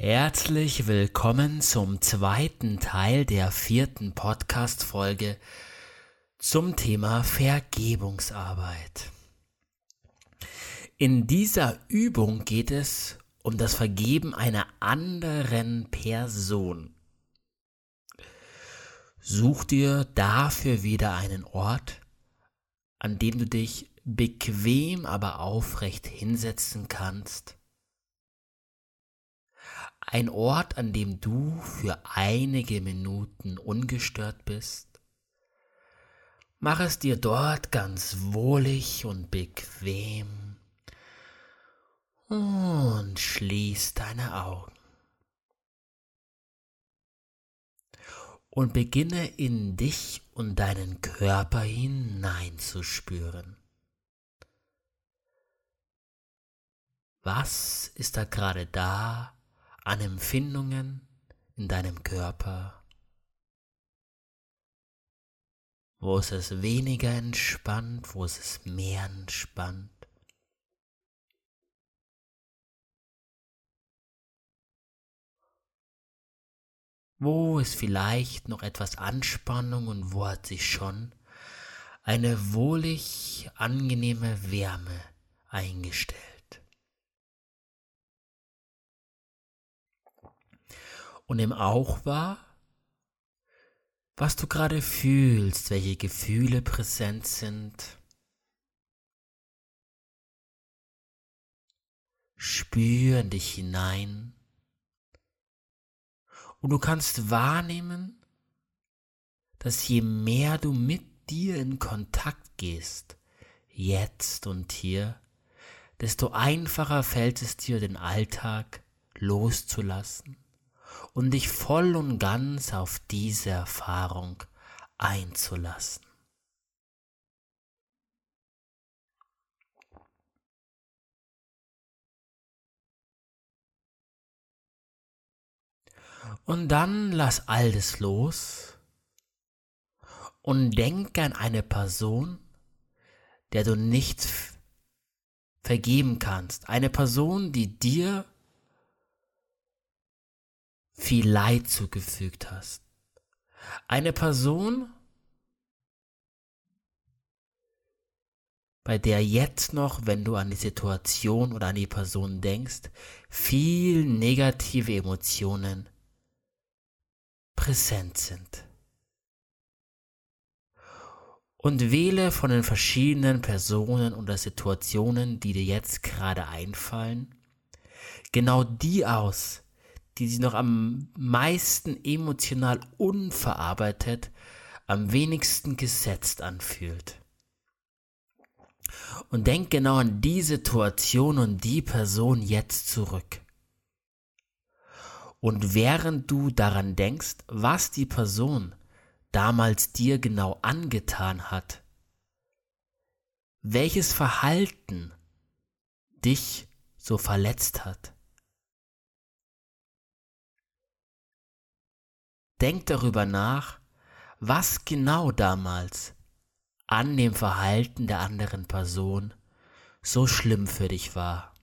Herzlich willkommen zum zweiten Teil der vierten Podcast-Folge zum Thema Vergebungsarbeit. In dieser Übung geht es um das Vergeben einer anderen Person. Such dir dafür wieder einen Ort, an dem du dich bequem aber aufrecht hinsetzen kannst ein Ort, an dem du für einige Minuten ungestört bist. Mach es dir dort ganz wohlig und bequem und schließ deine Augen. Und beginne in dich und deinen Körper hineinzuspüren. Was ist da gerade da? An Empfindungen in deinem Körper? Wo ist es weniger entspannt? Wo ist es mehr entspannt? Wo ist vielleicht noch etwas Anspannung und wo hat sich schon eine wohlig angenehme Wärme eingestellt? Und nimm auch wahr, was du gerade fühlst, welche Gefühle präsent sind. Spür in dich hinein. Und du kannst wahrnehmen, dass je mehr du mit dir in Kontakt gehst, jetzt und hier, desto einfacher fällt es dir, den Alltag loszulassen und dich voll und ganz auf diese Erfahrung einzulassen. Und dann lass alles los und denk an eine Person, der du nichts vergeben kannst. Eine Person, die dir viel Leid zugefügt hast. Eine Person, bei der jetzt noch, wenn du an die Situation oder an die Person denkst, viel negative Emotionen präsent sind. Und wähle von den verschiedenen Personen oder Situationen, die dir jetzt gerade einfallen, genau die aus, die sich noch am meisten emotional unverarbeitet, am wenigsten gesetzt anfühlt. Und denk genau an die Situation und die Person jetzt zurück. Und während du daran denkst, was die Person damals dir genau angetan hat, welches Verhalten dich so verletzt hat, Denk darüber nach, was genau damals an dem Verhalten der anderen Person so schlimm für dich war.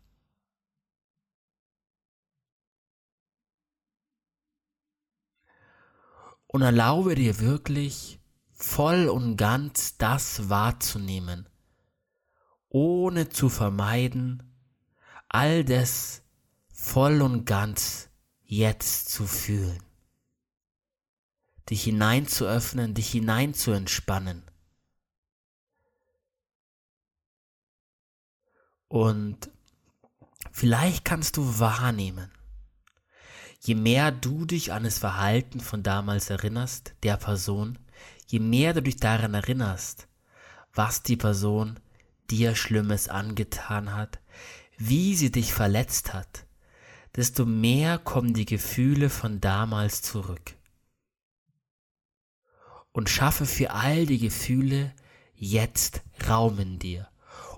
Und erlaube dir wirklich voll und ganz das wahrzunehmen, ohne zu vermeiden, all das voll und ganz jetzt zu fühlen dich hinein zu öffnen, dich hinein zu entspannen. Und vielleicht kannst du wahrnehmen, je mehr du dich an das Verhalten von damals erinnerst, der Person, je mehr du dich daran erinnerst, was die Person dir Schlimmes angetan hat, wie sie dich verletzt hat, desto mehr kommen die Gefühle von damals zurück und schaffe für all die Gefühle jetzt Raum in dir.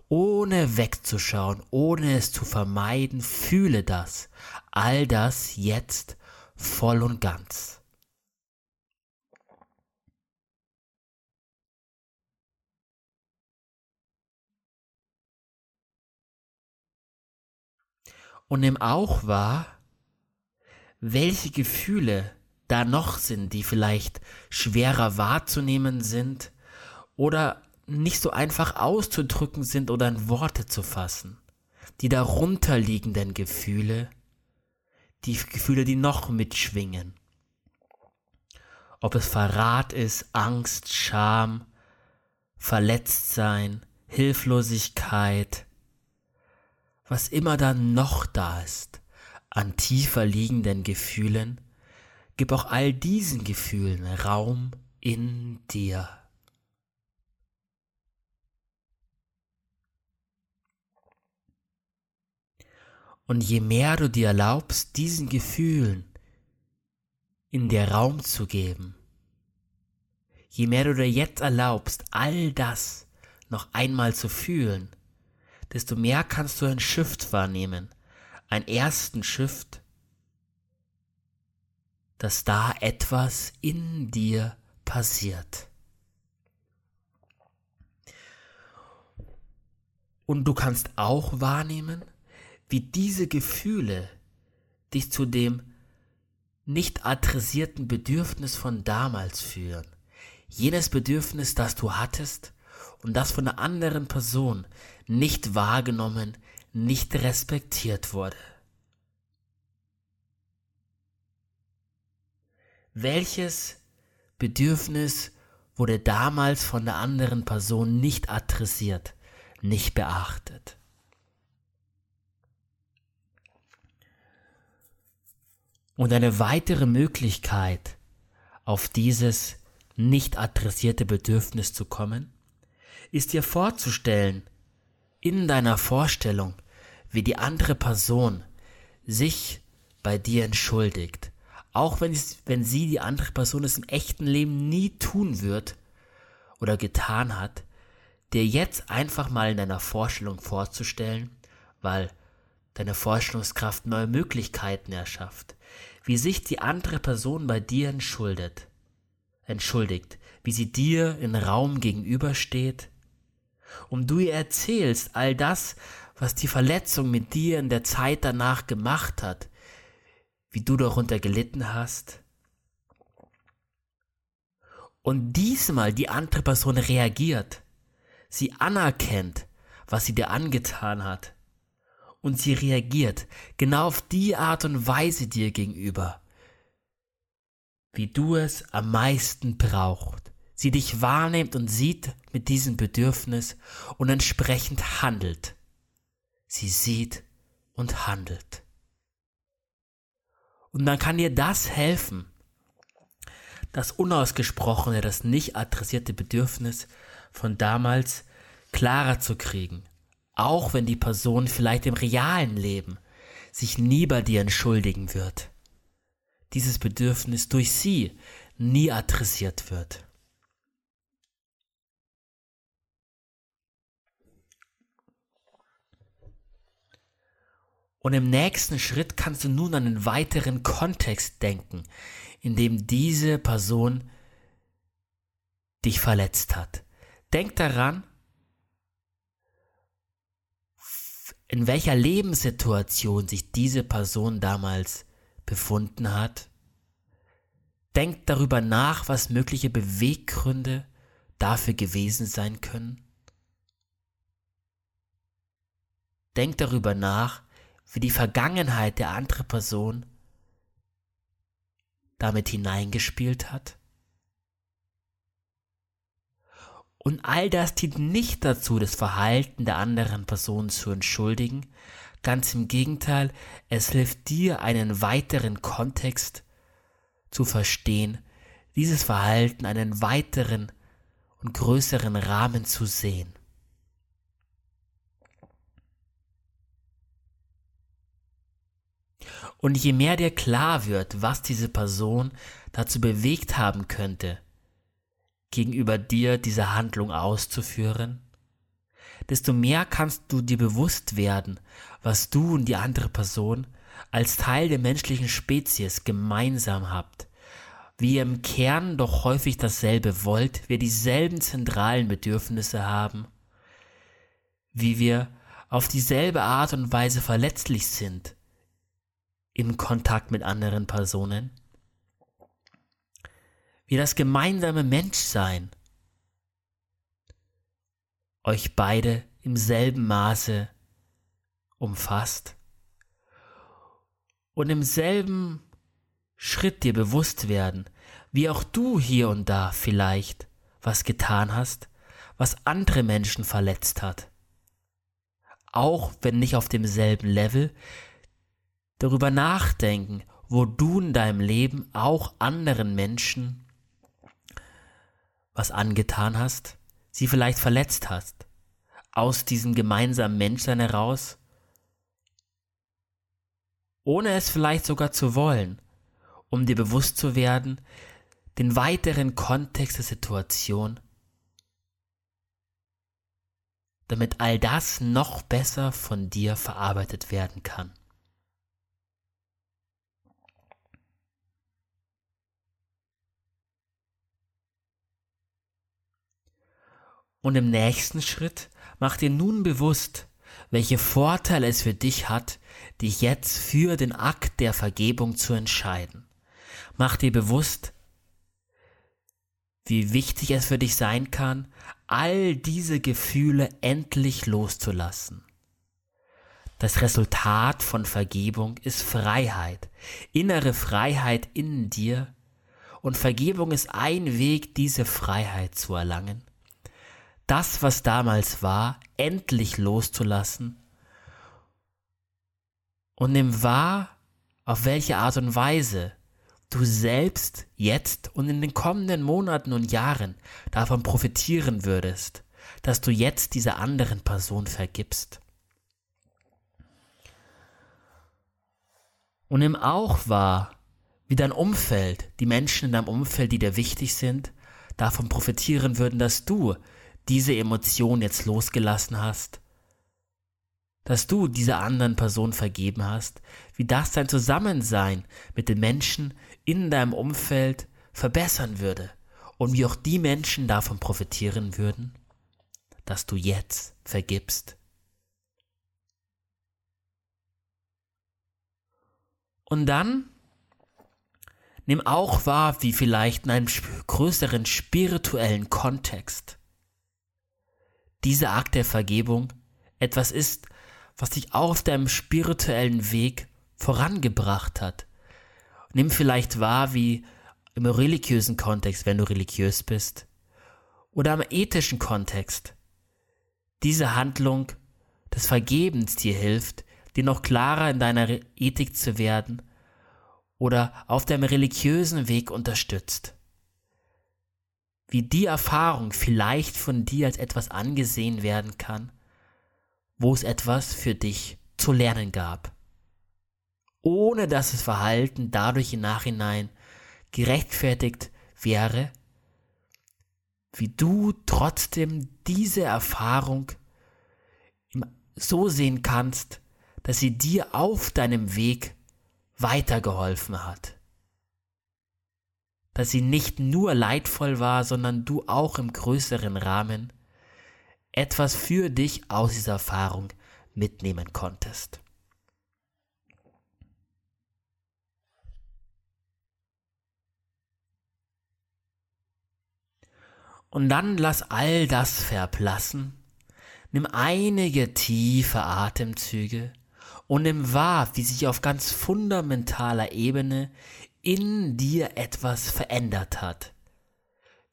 Ohne wegzuschauen, ohne es zu vermeiden, fühle das, all das jetzt voll und ganz. Und nimm auch wahr, welche Gefühle da noch sind, die vielleicht schwerer wahrzunehmen sind oder nicht so einfach auszudrücken sind oder in Worte zu fassen. Die darunterliegenden Gefühle, die Gefühle, die noch mitschwingen. Ob es Verrat ist, Angst, Scham, Verletztsein, Hilflosigkeit, was immer da noch da ist an tiefer liegenden Gefühlen, gib auch all diesen Gefühlen Raum in dir. Und je mehr du dir erlaubst, diesen Gefühlen in dir Raum zu geben, je mehr du dir jetzt erlaubst, all das noch einmal zu fühlen, desto mehr kannst du ein Shift wahrnehmen, einen ersten Shift, dass da etwas in dir passiert. Und du kannst auch wahrnehmen, wie diese Gefühle dich zu dem nicht adressierten Bedürfnis von damals führen. Jenes Bedürfnis, das du hattest und das von der anderen Person nicht wahrgenommen, nicht respektiert wurde. Welches Bedürfnis wurde damals von der anderen Person nicht adressiert, nicht beachtet? Und eine weitere Möglichkeit, auf dieses nicht adressierte Bedürfnis zu kommen, ist dir vorzustellen, in deiner Vorstellung, wie die andere Person sich bei dir entschuldigt, auch wenn, wenn sie, die andere Person, es im echten Leben nie tun wird oder getan hat, dir jetzt einfach mal in deiner Vorstellung vorzustellen, weil deine Vorstellungskraft neue Möglichkeiten erschafft, wie sich die andere Person bei dir entschuldet, entschuldigt, wie sie dir in Raum gegenübersteht, und du ihr erzählst all das, was die Verletzung mit dir in der Zeit danach gemacht hat, wie du darunter gelitten hast. Und diesmal die andere Person reagiert, sie anerkennt, was sie dir angetan hat und sie reagiert genau auf die Art und Weise dir gegenüber, wie du es am meisten braucht. Sie dich wahrnimmt und sieht mit diesem Bedürfnis und entsprechend handelt. Sie sieht und handelt. Und dann kann dir das helfen, das unausgesprochene, das nicht adressierte Bedürfnis von damals klarer zu kriegen auch wenn die Person vielleicht im realen Leben sich nie bei dir entschuldigen wird. Dieses Bedürfnis durch sie nie adressiert wird. Und im nächsten Schritt kannst du nun an einen weiteren Kontext denken, in dem diese Person dich verletzt hat. Denk daran, in welcher Lebenssituation sich diese Person damals befunden hat. Denkt darüber nach, was mögliche Beweggründe dafür gewesen sein können. Denkt darüber nach, wie die Vergangenheit der anderen Person damit hineingespielt hat. Und all das dient nicht dazu, das Verhalten der anderen Person zu entschuldigen. Ganz im Gegenteil, es hilft dir, einen weiteren Kontext zu verstehen, dieses Verhalten einen weiteren und größeren Rahmen zu sehen. Und je mehr dir klar wird, was diese Person dazu bewegt haben könnte, gegenüber dir diese Handlung auszuführen, desto mehr kannst du dir bewusst werden, was du und die andere Person als Teil der menschlichen Spezies gemeinsam habt, wie ihr im Kern doch häufig dasselbe wollt, wir dieselben zentralen Bedürfnisse haben, wie wir auf dieselbe Art und Weise verletzlich sind, im Kontakt mit anderen Personen, wie das gemeinsame Menschsein euch beide im selben Maße umfasst? Und im selben Schritt dir bewusst werden, wie auch du hier und da vielleicht was getan hast, was andere Menschen verletzt hat. Auch wenn nicht auf demselben Level, darüber nachdenken, wo du in deinem Leben auch anderen Menschen was angetan hast, sie vielleicht verletzt hast, aus diesem gemeinsamen Menschsein heraus, ohne es vielleicht sogar zu wollen, um dir bewusst zu werden, den weiteren Kontext der Situation, damit all das noch besser von dir verarbeitet werden kann. Und im nächsten Schritt mach dir nun bewusst, welche Vorteile es für dich hat, dich jetzt für den Akt der Vergebung zu entscheiden. Mach dir bewusst, wie wichtig es für dich sein kann, all diese Gefühle endlich loszulassen. Das Resultat von Vergebung ist Freiheit, innere Freiheit in dir, und Vergebung ist ein Weg, diese Freiheit zu erlangen das, was damals war, endlich loszulassen und nimm wahr, auf welche Art und Weise du selbst jetzt und in den kommenden Monaten und Jahren davon profitieren würdest, dass du jetzt dieser anderen Person vergibst. Und nimm auch wahr, wie dein Umfeld, die Menschen in deinem Umfeld, die dir wichtig sind, davon profitieren würden, dass du diese Emotion jetzt losgelassen hast, dass du dieser anderen Person vergeben hast, wie das dein Zusammensein mit den Menschen in deinem Umfeld verbessern würde und wie auch die Menschen davon profitieren würden, dass du jetzt vergibst. Und dann nimm auch wahr, wie vielleicht in einem größeren spirituellen Kontext dieser Akt der Vergebung etwas ist, was dich auch auf deinem spirituellen Weg vorangebracht hat. Nimm vielleicht wahr, wie im religiösen Kontext, wenn du religiös bist, oder im ethischen Kontext, diese Handlung des Vergebens dir hilft, dir noch klarer in deiner Ethik zu werden oder auf deinem religiösen Weg unterstützt wie die Erfahrung vielleicht von dir als etwas angesehen werden kann, wo es etwas für dich zu lernen gab, ohne dass das Verhalten dadurch im Nachhinein gerechtfertigt wäre, wie du trotzdem diese Erfahrung so sehen kannst, dass sie dir auf deinem Weg weitergeholfen hat dass sie nicht nur leidvoll war, sondern du auch im größeren Rahmen etwas für dich aus dieser Erfahrung mitnehmen konntest. Und dann lass all das verblassen, nimm einige tiefe Atemzüge und nimm wahr, wie sich auf ganz fundamentaler Ebene in dir etwas verändert hat.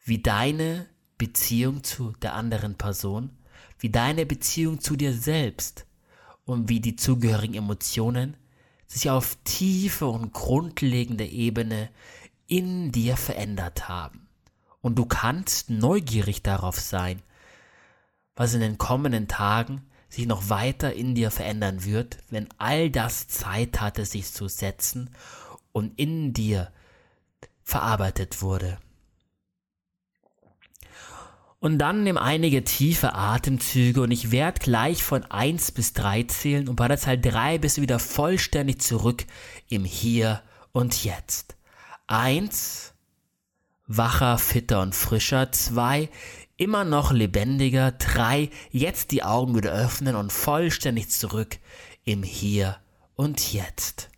Wie deine Beziehung zu der anderen Person, wie deine Beziehung zu dir selbst und wie die zugehörigen Emotionen sich auf tiefe und grundlegende Ebene in dir verändert haben. Und du kannst neugierig darauf sein, was in den kommenden Tagen sich noch weiter in dir verändern wird, wenn all das Zeit hatte, sich zu setzen und in dir verarbeitet wurde. Und dann nimm einige tiefe Atemzüge und ich werde gleich von 1 bis 3 zählen und bei der Zahl 3 bist du wieder vollständig zurück im Hier und Jetzt. 1, wacher, fitter und frischer. 2, immer noch lebendiger. 3, jetzt die Augen wieder öffnen und vollständig zurück im Hier und Jetzt.